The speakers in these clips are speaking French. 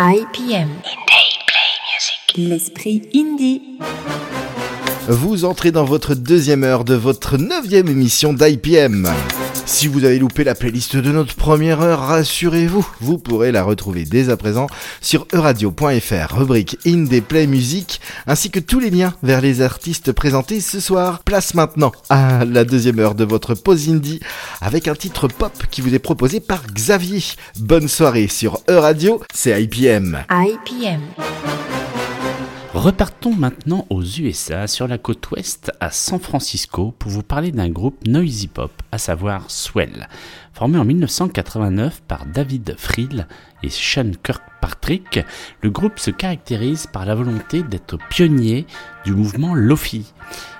IPM. L'esprit indie. Vous entrez dans votre deuxième heure de votre neuvième émission d'IPM. Si vous avez loupé la playlist de notre première heure, rassurez-vous, vous pourrez la retrouver dès à présent sur euradio.fr, rubrique Indie Play Music, ainsi que tous les liens vers les artistes présentés ce soir. Place maintenant à la deuxième heure de votre pause indie avec un titre pop qui vous est proposé par Xavier. Bonne soirée sur Euradio, c'est IPM. IPM. Repartons maintenant aux USA, sur la côte ouest, à San Francisco, pour vous parler d'un groupe noisy pop, à savoir Swell. Formé en 1989 par David Friel et Sean Kirkpatrick, le groupe se caractérise par la volonté d'être pionnier du mouvement Lofi.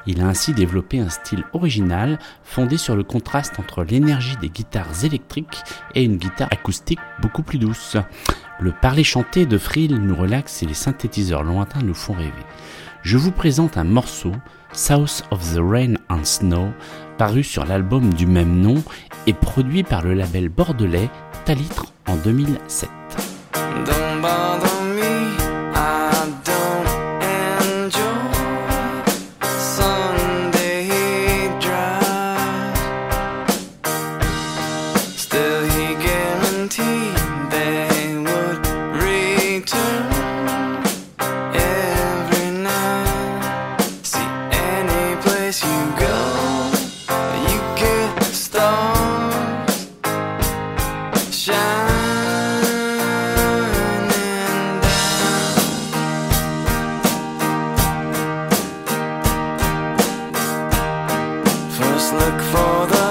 Il a ainsi développé un style original fondé sur le contraste entre l'énergie des guitares électriques et une guitare acoustique beaucoup plus douce. Le parler chanté de Frill nous relaxe et les synthétiseurs lointains nous font rêver. Je vous présente un morceau, South of the Rain and Snow, paru sur l'album du même nom et produit par le label bordelais Talitre en 2007. being look for the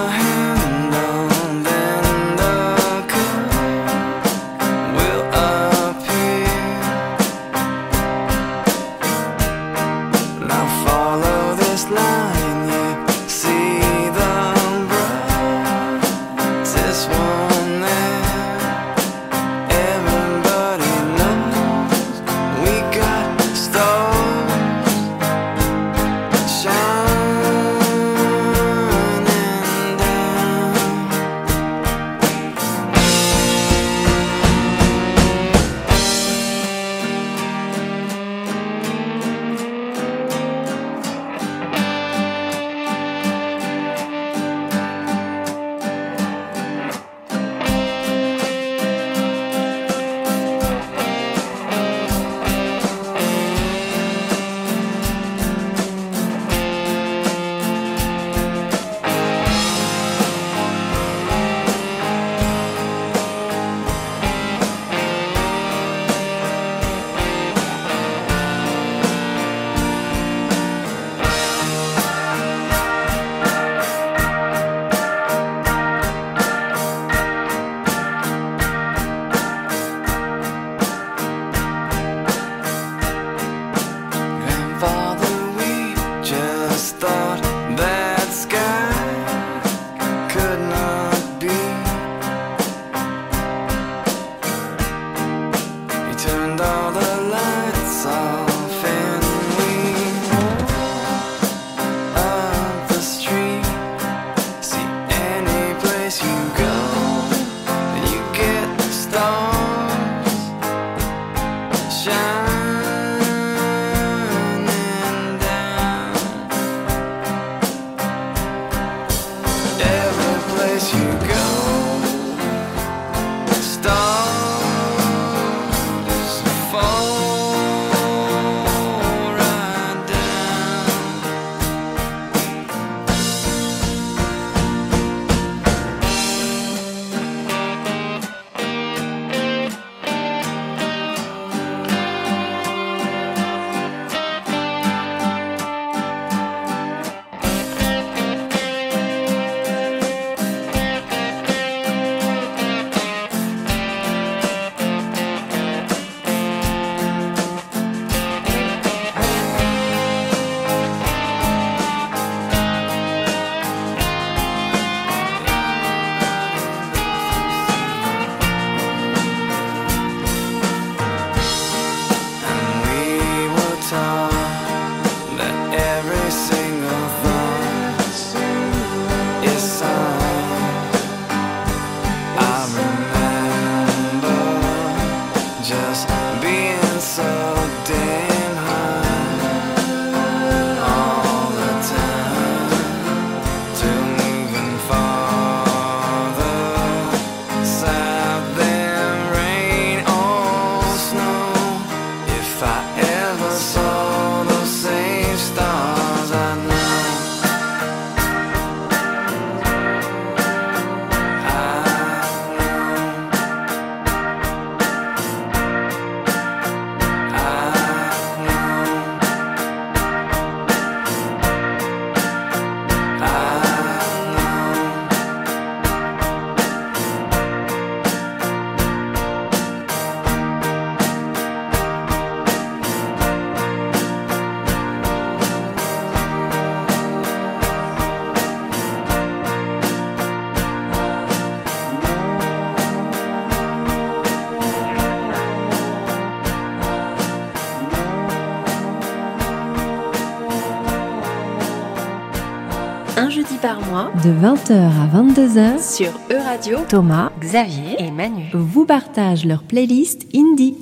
De 20h à 22h, sur E-Radio, Thomas Xavier et Manu. vous partagent leur playlist indie.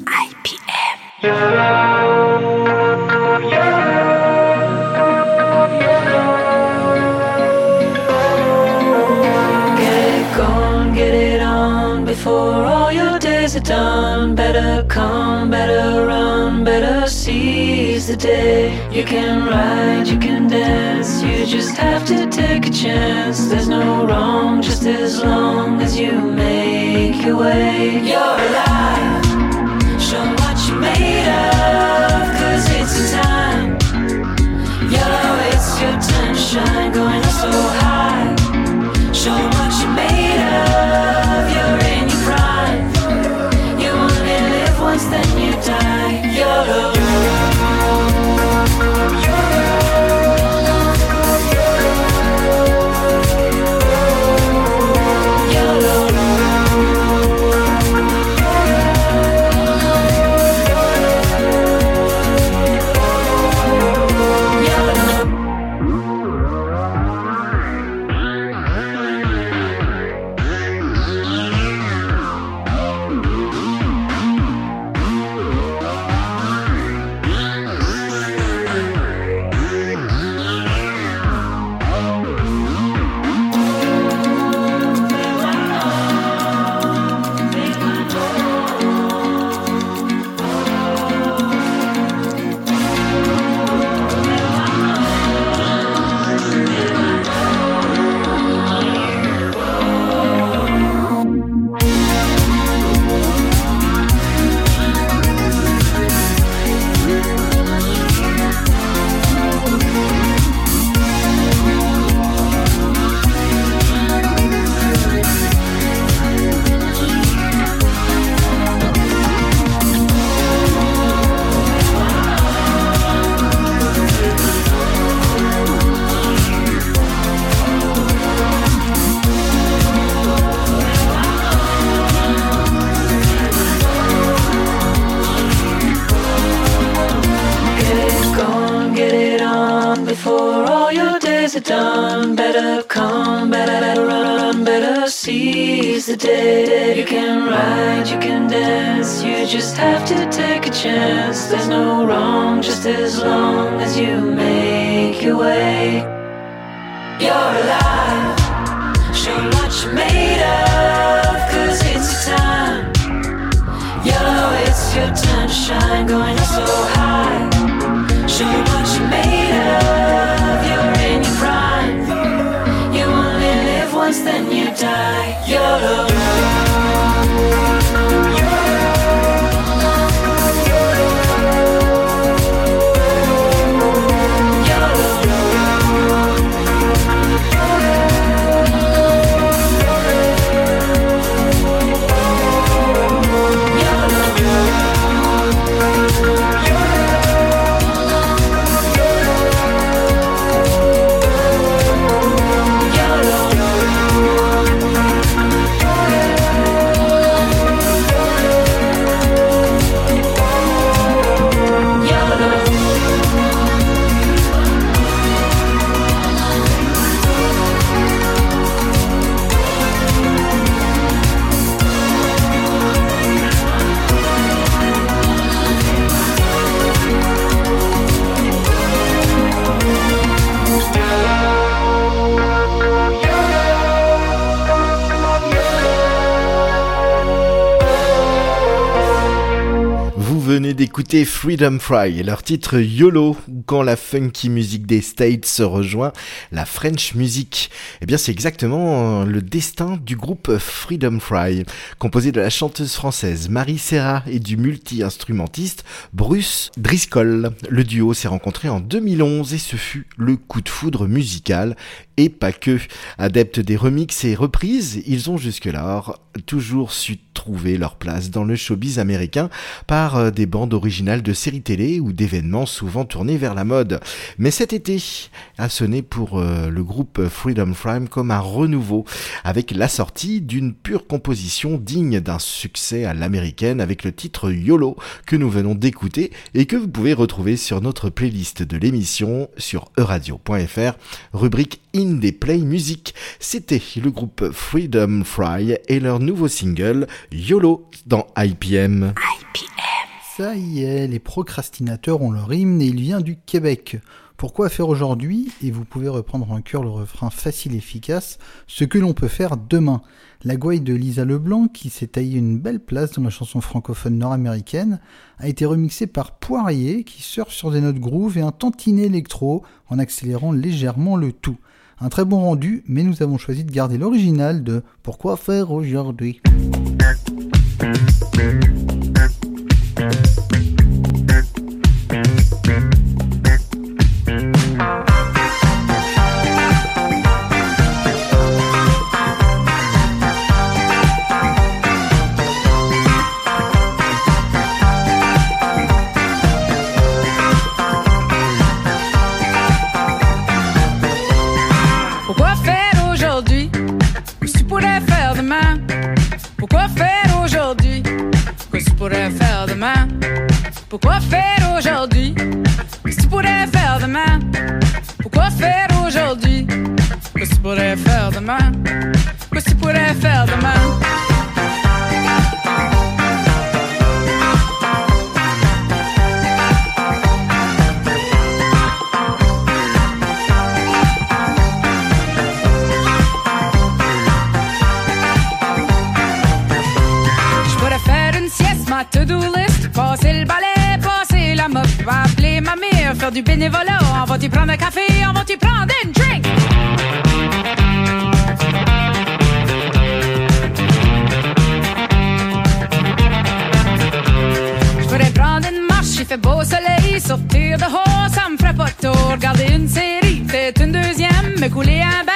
Get it gone, get it on before all your days are done. Better come, better run, better seize the day. You can ride, you can dance, you just have to take a chance. There's no wrong, just as long as you make your way. You're alive, show what you're made of, cause it's your time. Yellow, it's your time shine, going up so high. Show what you're made of. D'écouter Freedom Fry et leur titre YOLO, quand la funky musique des States se rejoint la French music. Eh bien, c'est exactement euh, le destin du groupe Freedom Fry, composé de la chanteuse française Marie Serra et du multi-instrumentiste Bruce Driscoll. Le duo s'est rencontré en 2011 et ce fut le coup de foudre musical et pas que. Adeptes des remixes et reprises, ils ont jusque-là toujours su trouver leur place dans le showbiz américain par euh, des bandes originales de séries télé ou d'événements souvent tournés vers la mode. Mais cet été a sonné pour euh, le groupe Freedom Frame comme un renouveau avec la sortie d'une pure composition digne d'un succès à l'américaine avec le titre YOLO que nous venons d'écouter et que vous pouvez retrouver sur notre playlist de l'émission sur euradio.fr rubrique Indie Play Music. C'était le groupe Freedom Fry et leur nouveau single YOLO dans IPM. Ça y est, les procrastinateurs ont leur hymne et il vient du Québec. Pourquoi faire aujourd'hui Et vous pouvez reprendre en cœur le refrain facile et efficace, ce que l'on peut faire demain. La gouaille de Lisa Leblanc, qui s'est taillée une belle place dans la chanson francophone nord-américaine, a été remixée par Poirier, qui surfe sur des notes groove et un tantinet électro, en accélérant légèrement le tout. Un très bon rendu, mais nous avons choisi de garder l'original de Pourquoi faire aujourd'hui? Pourquoi faire aujourd'hui? Que tu pourrais faire demain? Pourquoi faire aujourd'hui? Que tu pourrais faire demain? Que tu pourrais faire demain? Du bénévolat, on va-tu prendre un café, on va-tu prendre une drink? Je pourrais prendre une marche, il fait beau soleil, sortir dehors, ça me ferait pas tour, regarder une série, peut-être une deuxième, me couler un bain,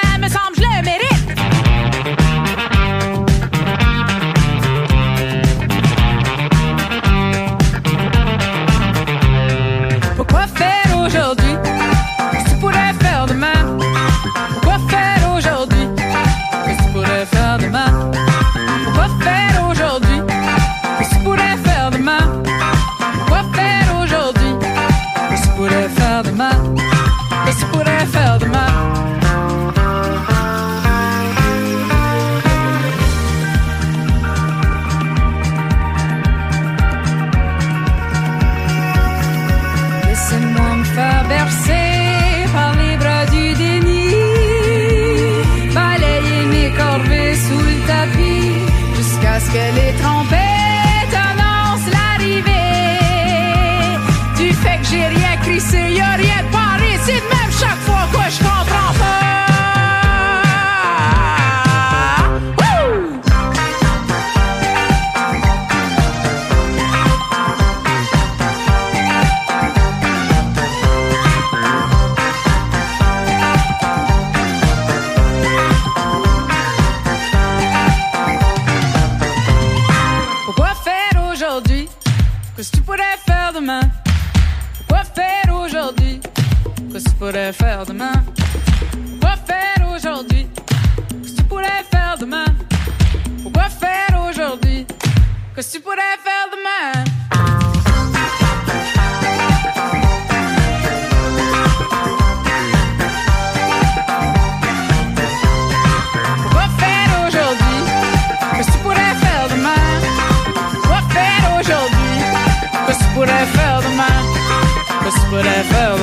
Tu pourrais faire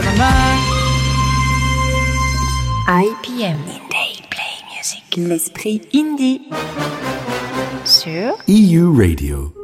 demain? IPM. Indie Play Music. L'esprit indie. Sur EU Radio.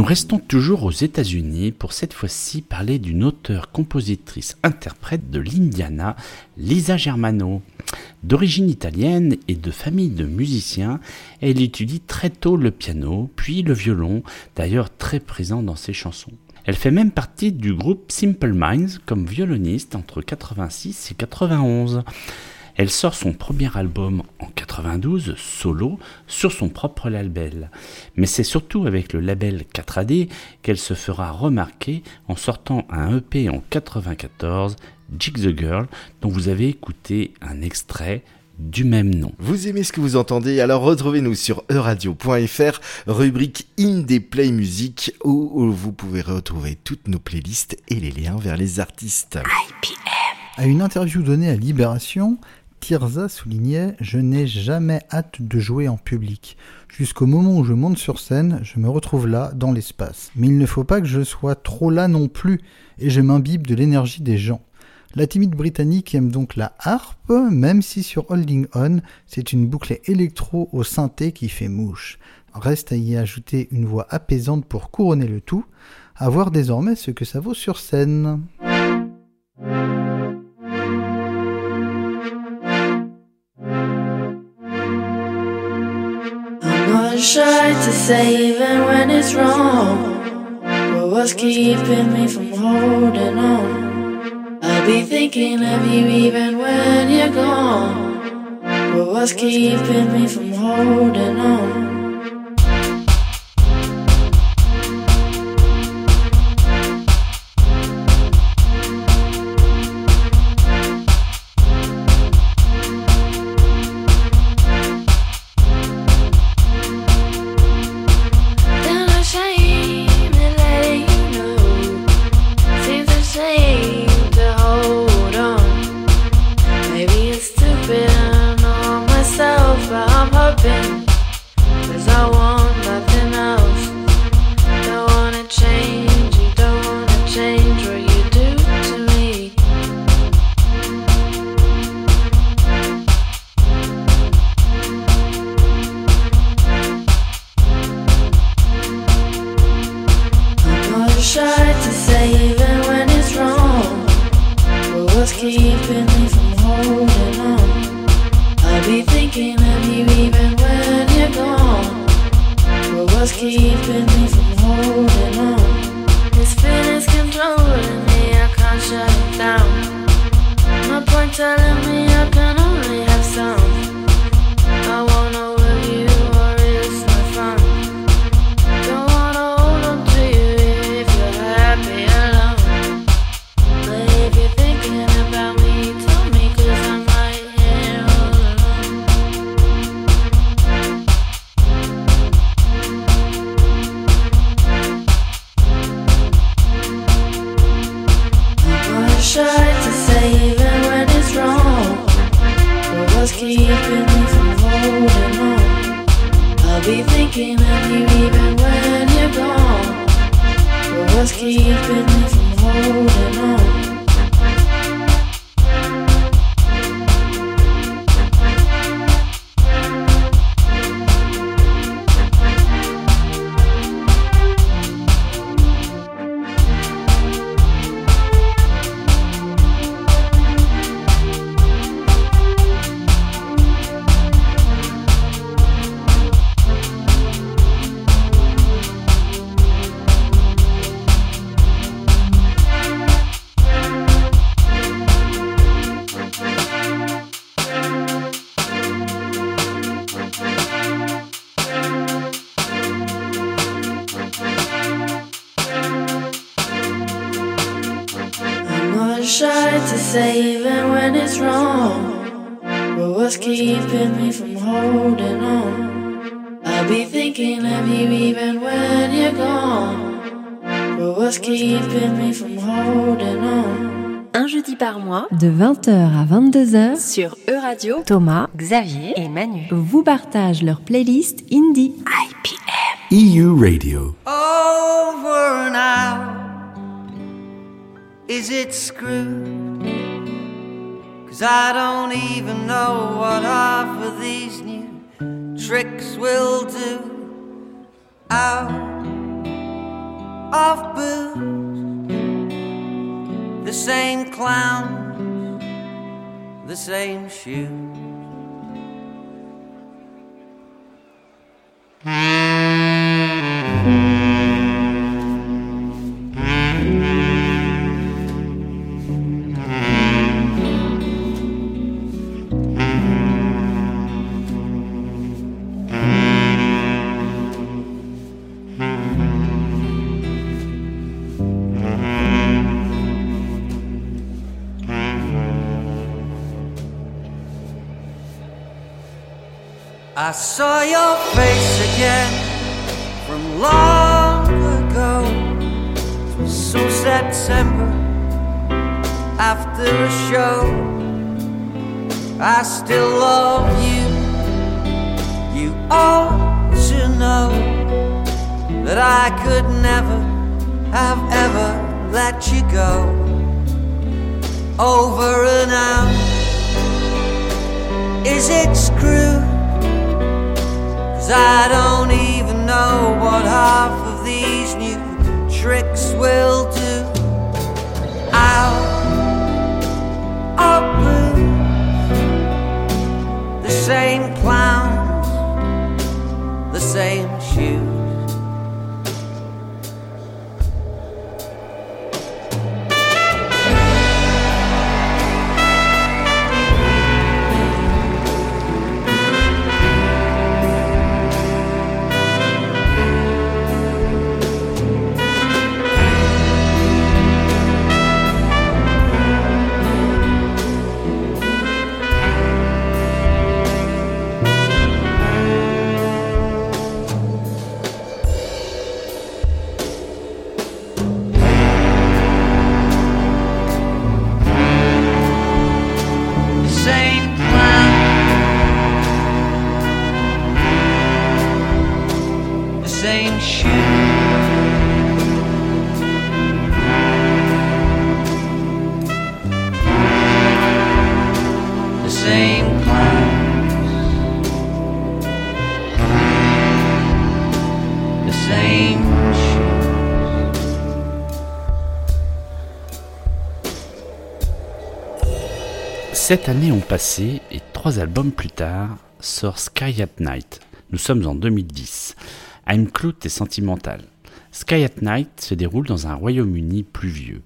Nous restons toujours aux États-Unis pour cette fois-ci parler d'une auteure, compositrice, interprète de l'Indiana, Lisa Germano. D'origine italienne et de famille de musiciens, elle étudie très tôt le piano, puis le violon, d'ailleurs très présent dans ses chansons. Elle fait même partie du groupe Simple Minds comme violoniste entre 86 et 91. Elle sort son premier album en 92, solo, sur son propre label. Mais c'est surtout avec le label 4AD qu'elle se fera remarquer en sortant un EP en 94, Jig the Girl, dont vous avez écouté un extrait du même nom. Vous aimez ce que vous entendez Alors retrouvez-nous sur euradio.fr, rubrique Indie Play Music, où où vous pouvez retrouver toutes nos playlists et les liens vers les artistes. À une interview donnée à Libération, Tirza soulignait Je n'ai jamais hâte de jouer en public. Jusqu'au moment où je monte sur scène, je me retrouve là, dans l'espace. Mais il ne faut pas que je sois trop là non plus, et je m'imbibe de l'énergie des gens. La timide britannique aime donc la harpe, même si sur Holding On, c'est une boucle électro au synthé qui fait mouche. Reste à y ajouter une voix apaisante pour couronner le tout, à voir désormais ce que ça vaut sur scène. Not shy to say even when it's wrong But what's keeping me from holding on? I'll be thinking of you even when you're gone But what's keeping me from holding on? 22h sur E-Radio, Thomas, Xavier et Manu vous partagent leur playlist Indie IPM EU Radio. Over now. Is it screwed? Cause I don't even know what half of these new tricks will do. Out of booze. The same clown the same shoes. I saw your face again from long ago. It was so September after a show. I still love you. You ought to know that I could never have ever let you go. Over and out. Is it screwed? Cause I don't even know what half of these new tricks will do. I'll open the same clown. Sept années ont passé et trois albums plus tard sort Sky at Night. Nous sommes en 2010. I'm Clout est sentimental. Sky at Night se déroule dans un Royaume-Uni pluvieux.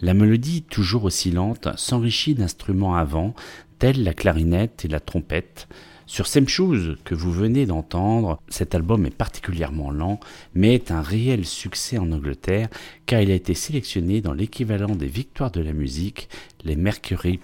La mélodie, toujours aussi lente, s'enrichit d'instruments avant, tels la clarinette et la trompette. Sur Same Shoes, que vous venez d'entendre, cet album est particulièrement lent, mais est un réel succès en Angleterre, car il a été sélectionné dans l'équivalent des victoires de la musique, les Mercury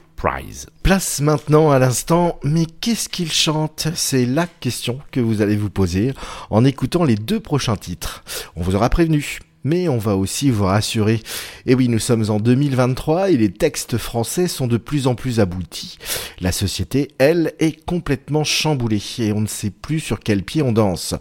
Place maintenant à l'instant, mais qu'est-ce qu'il chante? C'est la question que vous allez vous poser en écoutant les deux prochains titres. On vous aura prévenu. Mais on va aussi vous rassurer. Et oui, nous sommes en 2023 et les textes français sont de plus en plus aboutis. La société, elle, est complètement chamboulée et on ne sait plus sur quel pied on danse.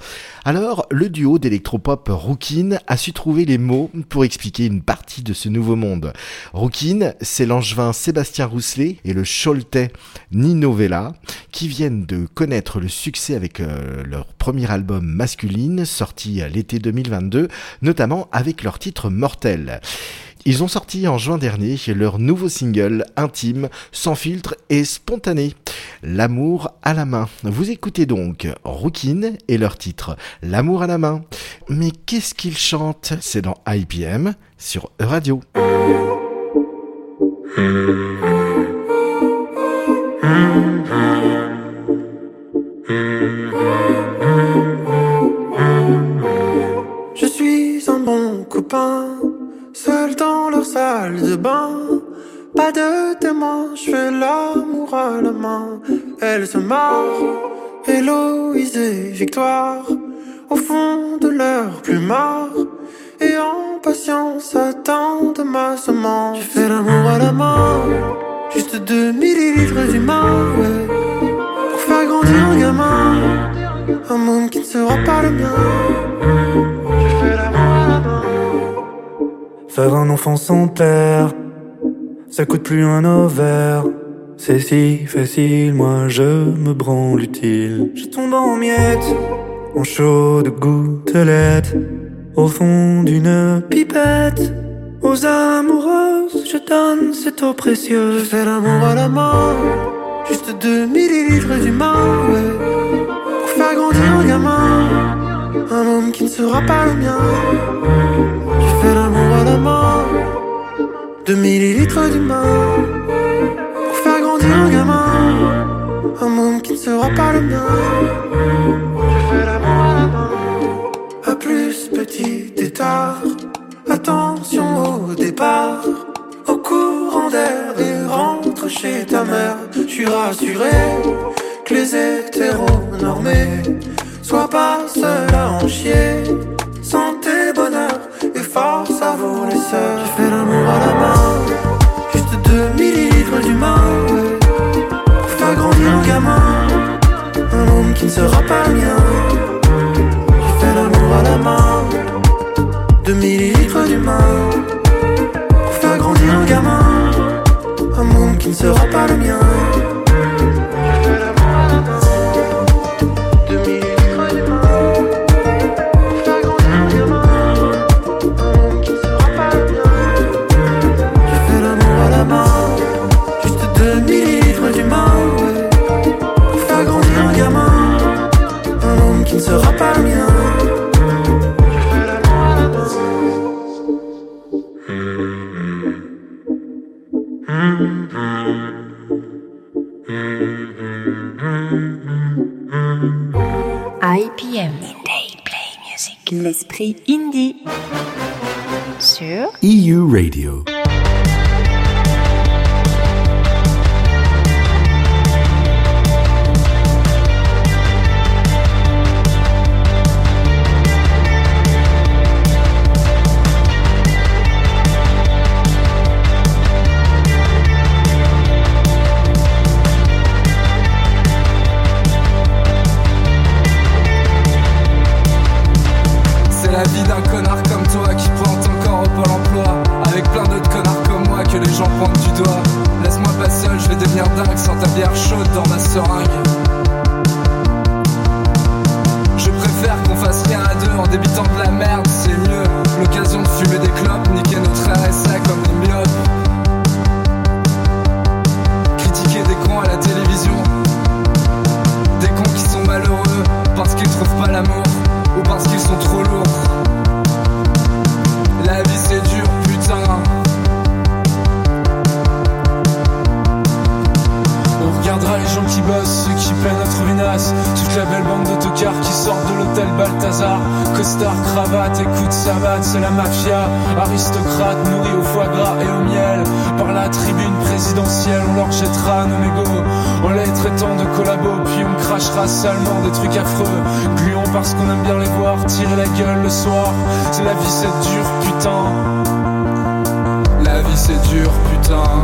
Alors, le duo d'électropop Rookin a su trouver les mots pour expliquer une partie de ce nouveau monde. Rookin, c'est l'angevin Sébastien Rousselet et le choletais Nino Vella qui viennent de connaître le succès avec euh, leur premier album masculine sorti l'été 2022, notamment avec leur titre Mortel. Ils ont sorti en juin dernier leur nouveau single intime, sans filtre et spontané. L'amour à la main. Vous écoutez donc Rookin et leur titre L'amour à la main. Mais qu'est-ce qu'ils chantent? C'est dans IPM sur Radio. Bon copain, seul dans leur salle de bain. Pas de témoin, je fais l'amour à la main. Elle se marre, Héloïse et Victoire, au fond de leur plumard. Et en patience attendent ma semence. Je fais l'amour à la main, juste 2 millilitres d'humain, ouais. Pour faire grandir un gamin, un monde qui ne sera pas le mien. Faire un enfant sans père, ça coûte plus un ovaire. C'est si facile, moi je me branle utile. Je tombe en miettes, en chaude gouttelette, au fond d'une pipette. Aux amoureuses, je donne cette eau précieuse. Je l'amour à la main, juste 2 millilitres d'humain, ouais. Pour faire grandir un gamin, un homme qui ne sera pas le mien. Main, 2 millilitres d'humain. Pour faire grandir un gamin, un monde qui ne sera pas le mien. Je fais l'amour à la main. À plus, petit étard. Attention au départ, au courant d'air et rentre chez ta mère. Je suis rassuré que les hétéronormés soient pas seuls à en chier. Force à vous les sœurs. Je fais l'amour à la main, juste 2 millilitres d'humain. Pour faire grandir un gamin, un homme qui ne sera pas le mien. Je fais l'amour à la main. 2 millilitres L'esprit de qui sortent de l'hôtel Balthazar. Costard, cravate, écoute savate, c'est la mafia. Aristocrate, nourris au foie gras et au miel. Par la tribune présidentielle, on leur jettera nos mégots. En les traitant de collabos, puis on crachera salement des trucs affreux. Gluons parce qu'on aime bien les voir tirer la gueule le soir. C'est la vie, c'est dur, putain. La vie, c'est dur, putain.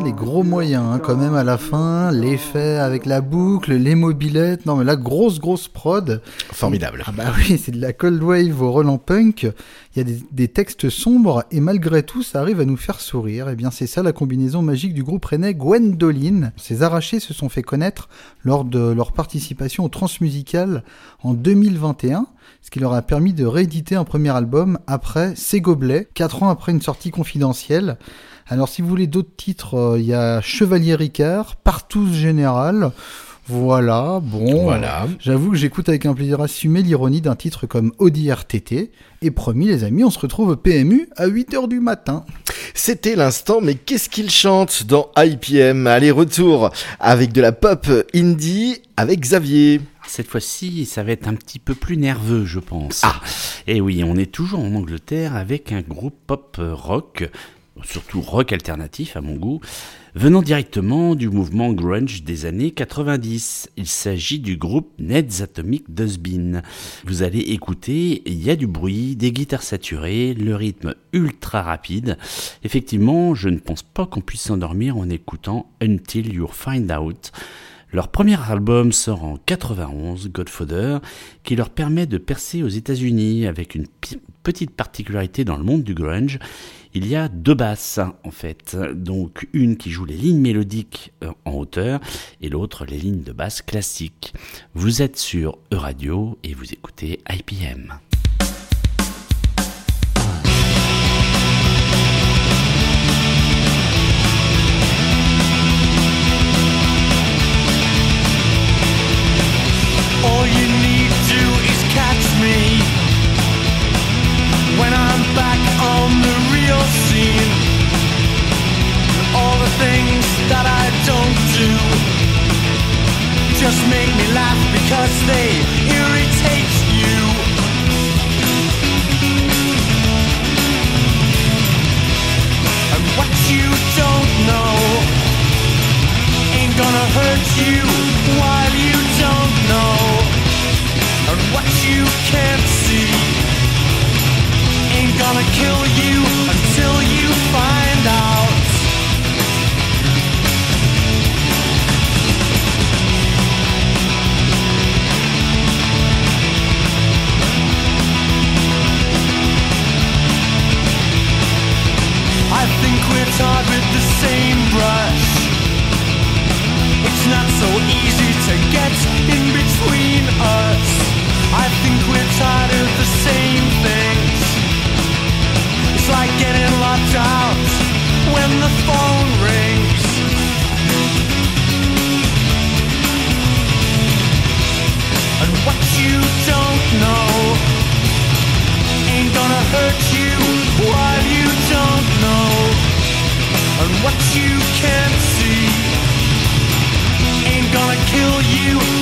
Les gros moyens hein, quand même à la fin, l'effet avec la boucle, les mobilettes, non mais la grosse grosse prod. Formidable. Ah bah oui, c'est de la cold wave au Roland Punk, il y a des, des textes sombres et malgré tout ça arrive à nous faire sourire. Et bien c'est ça la combinaison magique du groupe rennais Gwendoline. Ces arrachés se sont fait connaître lors de leur participation au Transmusical en 2021 ce qui leur a permis de rééditer un premier album après Ces Gobelets, 4 ans après une sortie confidentielle. Alors si vous voulez d'autres titres, euh, il y a Chevalier Ricard, Partout Général, voilà, bon. Voilà. J'avoue que j'écoute avec un plaisir assumé l'ironie d'un titre comme Audi RTT. Et promis les amis, on se retrouve au PMU à 8h du matin. C'était l'instant, mais qu'est-ce qu'il chante dans IPM Allez, retour avec de la pop indie avec Xavier. Cette fois-ci, ça va être un petit peu plus nerveux, je pense. Ah Et oui, on est toujours en Angleterre avec un groupe pop rock, surtout rock alternatif à mon goût. venant directement du mouvement grunge des années 90. Il s'agit du groupe Ned's Atomic Dustbin. Vous allez écouter, il y a du bruit, des guitares saturées, le rythme ultra rapide. Effectivement, je ne pense pas qu'on puisse s'endormir en écoutant Until You Find Out. Leur premier album sort en 91, Godfather, qui leur permet de percer aux États-Unis avec une petite particularité dans le monde du grunge. Il y a deux basses en fait, donc une qui joue les lignes mélodiques euh, en hauteur et l'autre les lignes de basse classiques. Vous êtes sur E-Radio et vous écoutez IPM. Just make me laugh because they irritate you. And what you don't know ain't gonna hurt you while you don't know. And what you can't see ain't gonna kill you tarred with the same brush. It's not so easy to get in between us. What you can't see. Ain't gonna kill you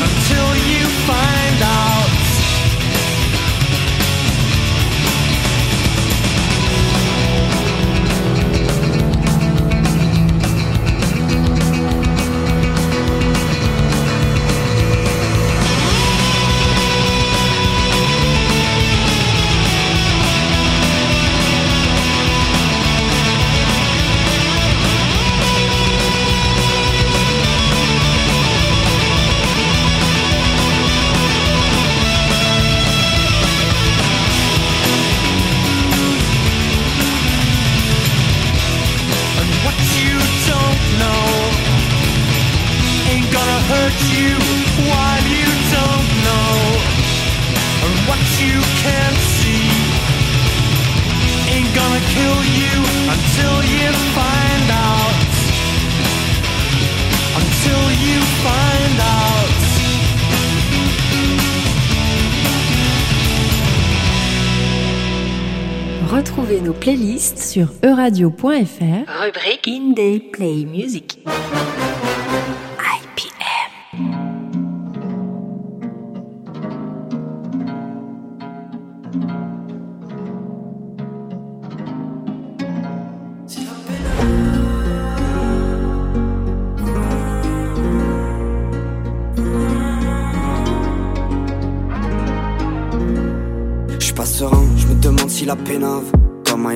nos playlists sur euradio.fr. Rubrique Indie Play Music. Je suis pas serein, je me demande si la pénave.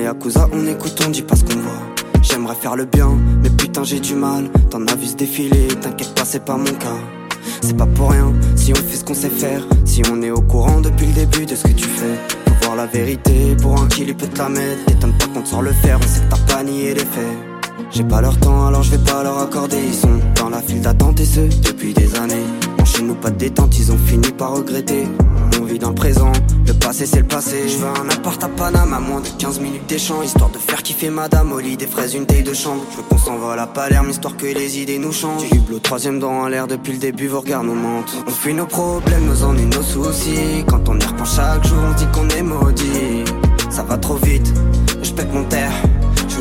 Yakuza, on écoute, on dit pas ce qu'on voit. J'aimerais faire le bien, mais putain j'ai du mal. T'en as vu se défiler, t'inquiète pas, c'est pas mon cas. C'est pas pour rien, si on fait ce qu'on sait faire. Si on est au courant depuis le début de ce que tu fais. Faut voir la vérité, pour un kill il peut te la mettre. T'étonnes pas qu'on te le fer, on sait que t'as pas nié les faits. J'ai pas leur temps, alors je vais pas leur accorder. Ils sont dans la file d'attente et ce, depuis des années. Chez nous, pas de détente, ils ont fini par regretter. On vit dans le présent, le passé c'est le passé. Je veux un appart à Paname à moins de 15 minutes d'échange. Histoire de faire kiffer madame au lit des fraises, une taille de chambre. Je veux qu'on s'envole à Palerme, histoire que les idées nous changent. Du hublot troisième dans en l'air depuis le début, vos regards nous mentent. On fuit nos problèmes, nos ennuis, nos soucis. Quand on y repense chaque jour, on dit qu'on est maudit. Ça va trop vite, je pète mon terre.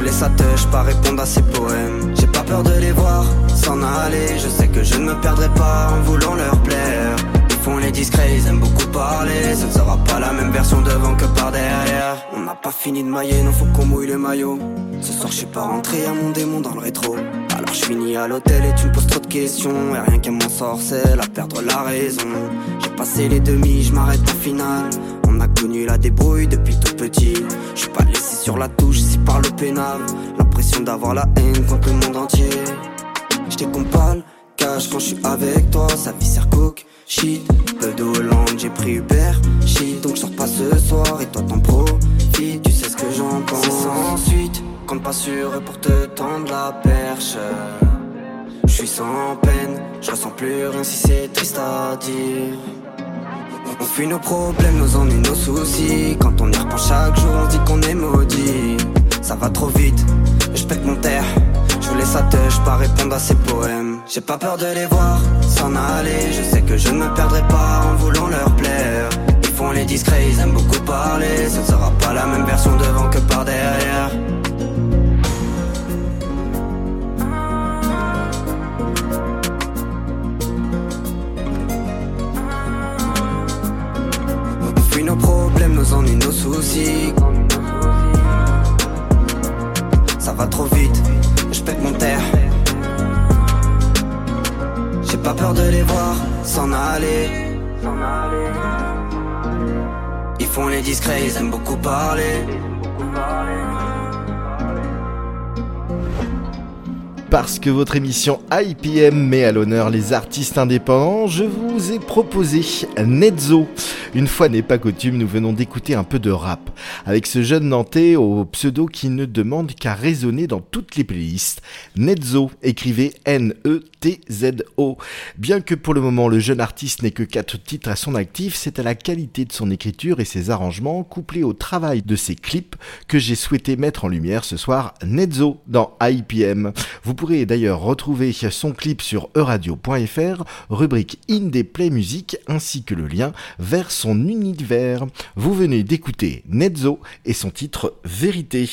Laisse à touche, pas répondre à ces poèmes. J'ai pas peur de les voir s'en aller. Je sais que je ne me perdrai pas en voulant leur plaire. Ils font les discrets, ils aiment beaucoup parler. Ce ne sera pas la même version devant que par derrière. On n'a pas fini de mailler, non faut qu'on mouille le maillot. Ce soir je suis pas rentré à mon démon dans le rétro. Alors je finis à l'hôtel et tu me poses trop de questions. Et rien qu'à m'en sorcelle à perdre la raison. J'ai passé les demi, je m'arrête en finale. On a connu la débrouille depuis tout petit. Je suis pas laissé sur la touche si par le pénal. L'impression d'avoir la haine contre le monde entier. Je compale, cache quand je suis avec toi. Ça viscère coke, shit. Peu de Hollande, j'ai pris Uber, shit. Donc je sors pas ce soir et toi t'en profites. Tu sais ce que j'en pense. C'est sans suite, compte pas sûr pour te tendre la perche. Je suis sans peine, je ressens plus rien si c'est triste à dire. On fuit nos problèmes, nos ennuis, nos soucis. Quand on y repense chaque jour, on dit qu'on est maudit. Ça va trop vite, je pète mon terre. Je voulais sa touche, pas répondre à ses poèmes. J'ai pas peur de les voir s'en aller. Je sais que je ne me perdrai pas en voulant leur plaire. Ils font les discrets, ils aiment beaucoup parler. Ce ne sera pas la même version devant que par derrière. Nos problèmes, nos ennuis, nos soucis. Ça va trop vite, je pète mon terre. J'ai pas peur de les voir s'en aller. Ils font les discrets, ils aiment beaucoup parler. Parce que votre émission IPM met à l'honneur les artistes indépendants, je vous ai proposé Netzo. Une fois n'est pas coutume, nous venons d'écouter un peu de rap avec ce jeune Nantais au pseudo qui ne demande qu'à résonner dans toutes les playlists. Netzo, écrivez N-E-T-Z-O. Bien que pour le moment le jeune artiste n'ait que 4 titres à son actif, c'est à la qualité de son écriture et ses arrangements, couplés au travail de ses clips, que j'ai souhaité mettre en lumière ce soir Netzo dans IPM. Vous pourrez d'ailleurs retrouver son clip sur euradio.fr, rubrique Indie Play Music, ainsi que le lien vers son univers. Vous venez d'écouter Netzo et son titre Vérité.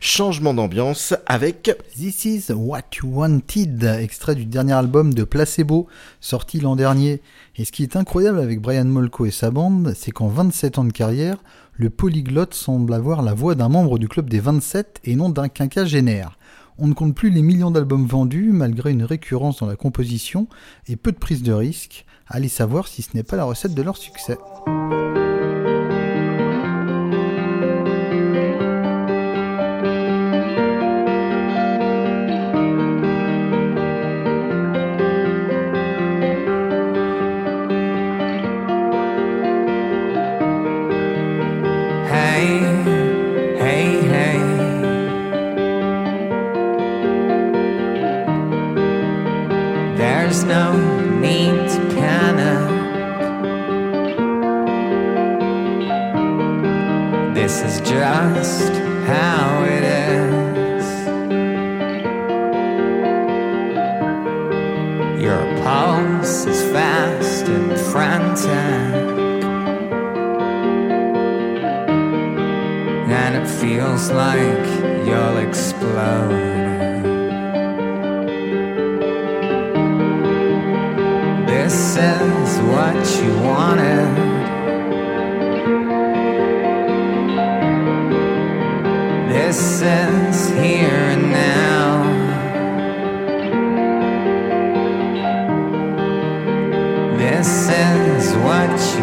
Changement d'ambiance avec This is What You Wanted, extrait du dernier album de Placebo, sorti l'an dernier. Et ce qui est incroyable avec Brian Molko et sa bande, c'est qu'en 27 ans de carrière, le polyglotte semble avoir la voix d'un membre du club des 27 et non d'un quinquagénaire. On ne compte plus les millions d'albums vendus malgré une récurrence dans la composition et peu de prise de risque. Allez savoir si ce n'est pas la recette de leur succès. This is why.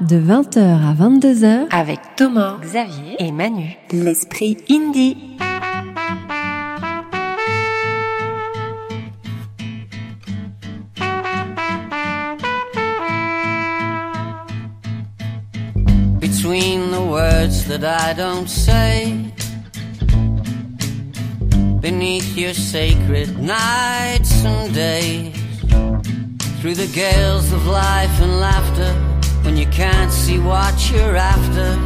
De 20h à 22h Avec Thomas, Xavier et Manu. L'esprit indie. between the words that I don't say. Beneath your sacred nights and days, through the gales of life and laughter, when you can't see what you're after.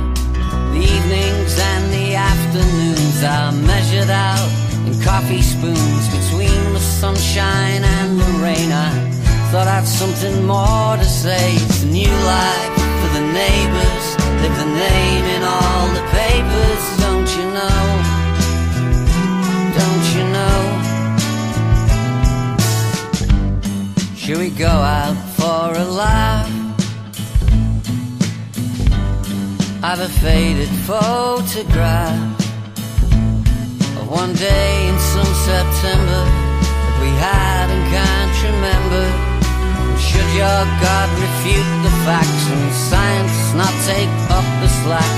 The evenings and the afternoons are measured out in coffee spoons between the sunshine and the rain. I thought I'd something more to say. I've a faded photograph of one day in some September that we had and can't remember. Should your God refute the facts and science not take up the slack?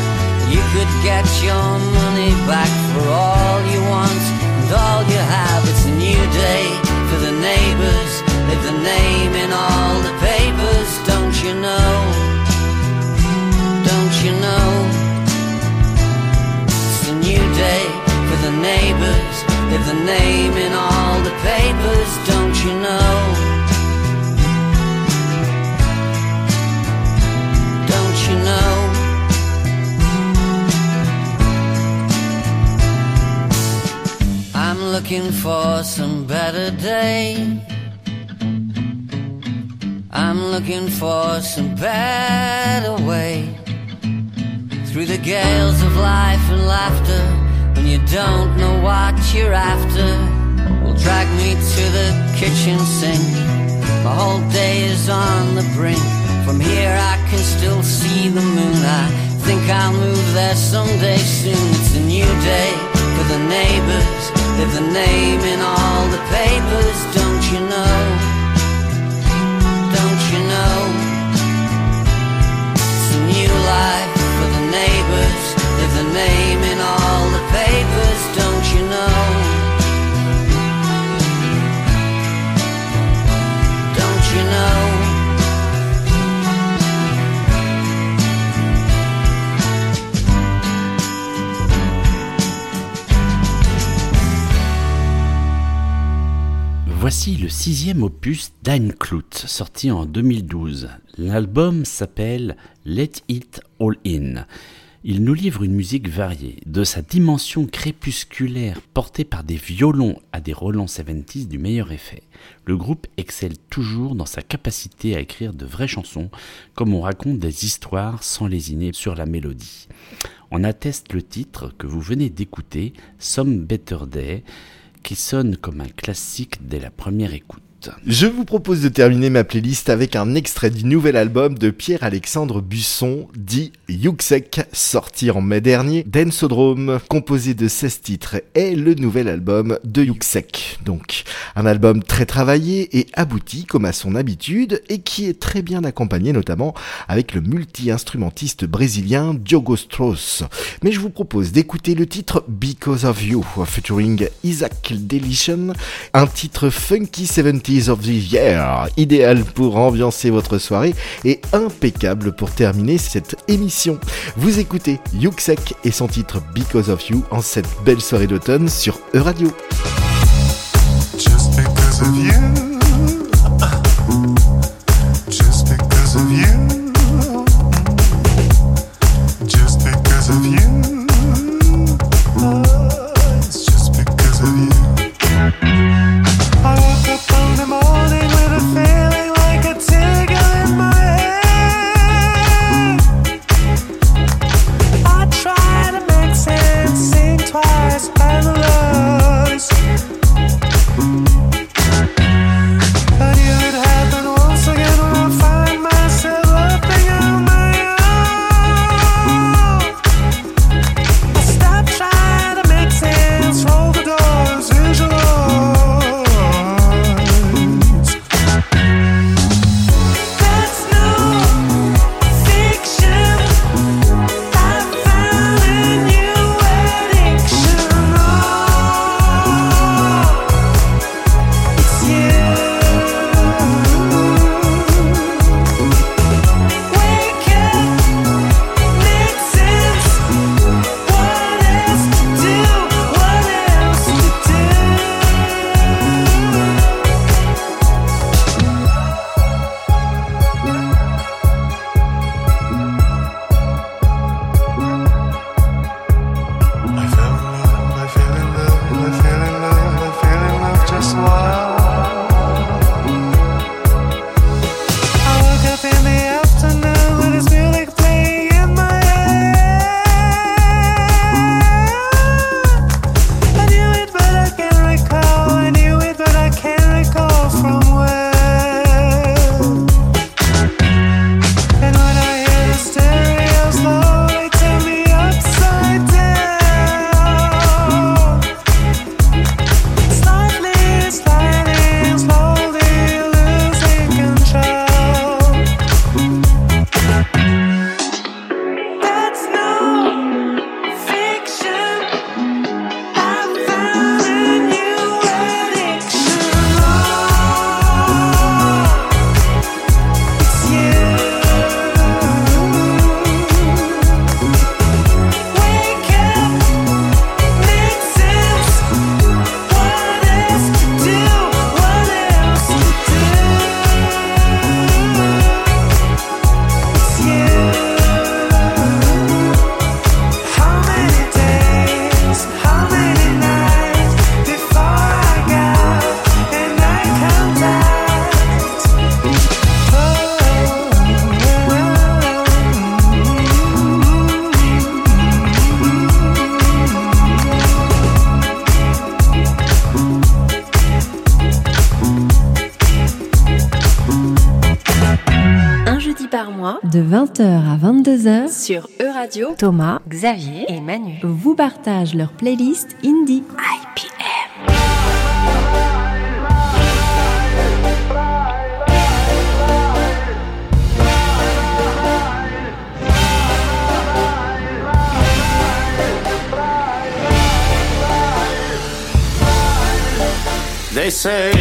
You could get your money back for all you want and all you have. It's a new day for the neighbors. Live the name in all the papers, don't you know? Don't you know? It's a new day for the neighbors. Live the name in all the papers, don't you know? Don't you know? I'm looking for some better day. I'm looking for some better way. Through the gales of life and laughter, when you don't know what you're after, will drag me to the kitchen sink. My whole day is on the brink. From here I can still see the moon. I think I'll move there someday soon. It's a new day for the neighbors. Live the name in all the papers, don't you know? Don't you know? It's a new life neighbors. Live the name in all sixième opus d'Anne Clout, sorti en 2012. L'album s'appelle Let It All In. Il nous livre une musique variée, de sa dimension crépusculaire portée par des violons à des Roland 70 du meilleur effet. Le groupe excelle toujours dans sa capacité à écrire de vraies chansons, comme on raconte des histoires sans lésiner sur la mélodie. On atteste le titre que vous venez d'écouter, Some Better Day, qui sonne comme un classique dès la première écoute. Je vous propose de terminer ma playlist avec un extrait du nouvel album de Pierre-Alexandre Busson, dit Yuxek, sorti en mai dernier. Densodrome, composé de 16 titres, est le nouvel album de Yuxek. Donc, un album très travaillé et abouti comme à son habitude et qui est très bien accompagné notamment avec le multi-instrumentiste brésilien Diogo Strauss. Mais je vous propose d'écouter le titre Because of You, featuring Isaac Delition, un titre funky 70s of the Year, idéal pour ambiancer votre soirée et impeccable pour terminer cette émission. Vous écoutez Yuxek et son titre Because of You en cette belle soirée d'automne sur you. Thomas, Xavier et Manu. vous partagent leur playlist indie. IPM. They say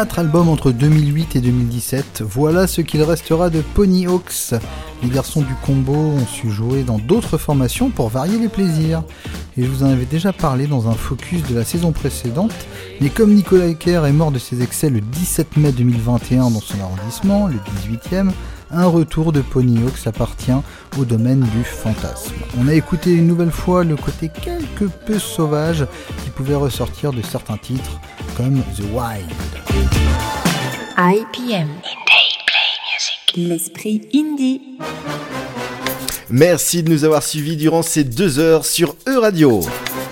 4 albums entre 2008 et 2017. Voilà ce qu'il restera de Pony Hawks. Les garçons du combo ont su jouer dans d'autres formations pour varier les plaisirs. Et je vous en avais déjà parlé dans un focus de la saison précédente. Mais comme Nicolas Ecker est mort de ses excès le 17 mai 2021 dans son arrondissement, le 18e, un retour de Pony Hawks appartient au domaine du fantasme. On a écouté une nouvelle fois le côté quelque peu sauvage qui pouvait ressortir de certains titres comme The Wild. IPM. L'esprit indie. Merci de nous avoir suivis durant ces deux heures sur E-Radio.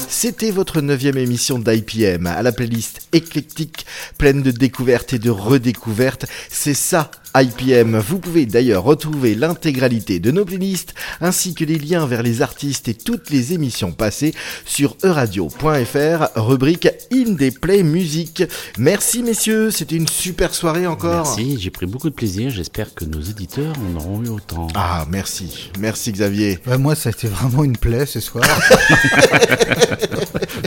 C'était votre neuvième émission d'IPM, à la playlist éclectique, pleine de découvertes et de redécouvertes. C'est ça, IPM. Vous pouvez d'ailleurs retrouver l'intégralité de nos playlists, ainsi que les liens vers les artistes et toutes les émissions passées sur euradio.fr, rubrique Indie Play Music. Merci messieurs, c'était une super soirée encore. Merci, j'ai pris beaucoup de plaisir. J'espère que nos éditeurs en auront eu autant. Ah, merci. Merci Xavier. Ouais, moi, ça a été vraiment une plaie ce soir.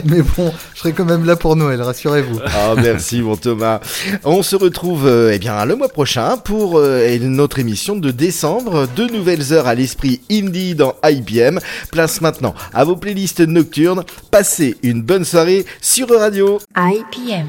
Mais bon, je serai quand même là pour Noël, rassurez-vous. Ah, merci mon Thomas. On se retrouve euh, eh bien le mois prochain pour euh, notre émission de décembre. Deux nouvelles heures à l'esprit indie dans IBM. Place maintenant à vos playlists nocturnes. Passez une bonne soirée sur Radio. IPM.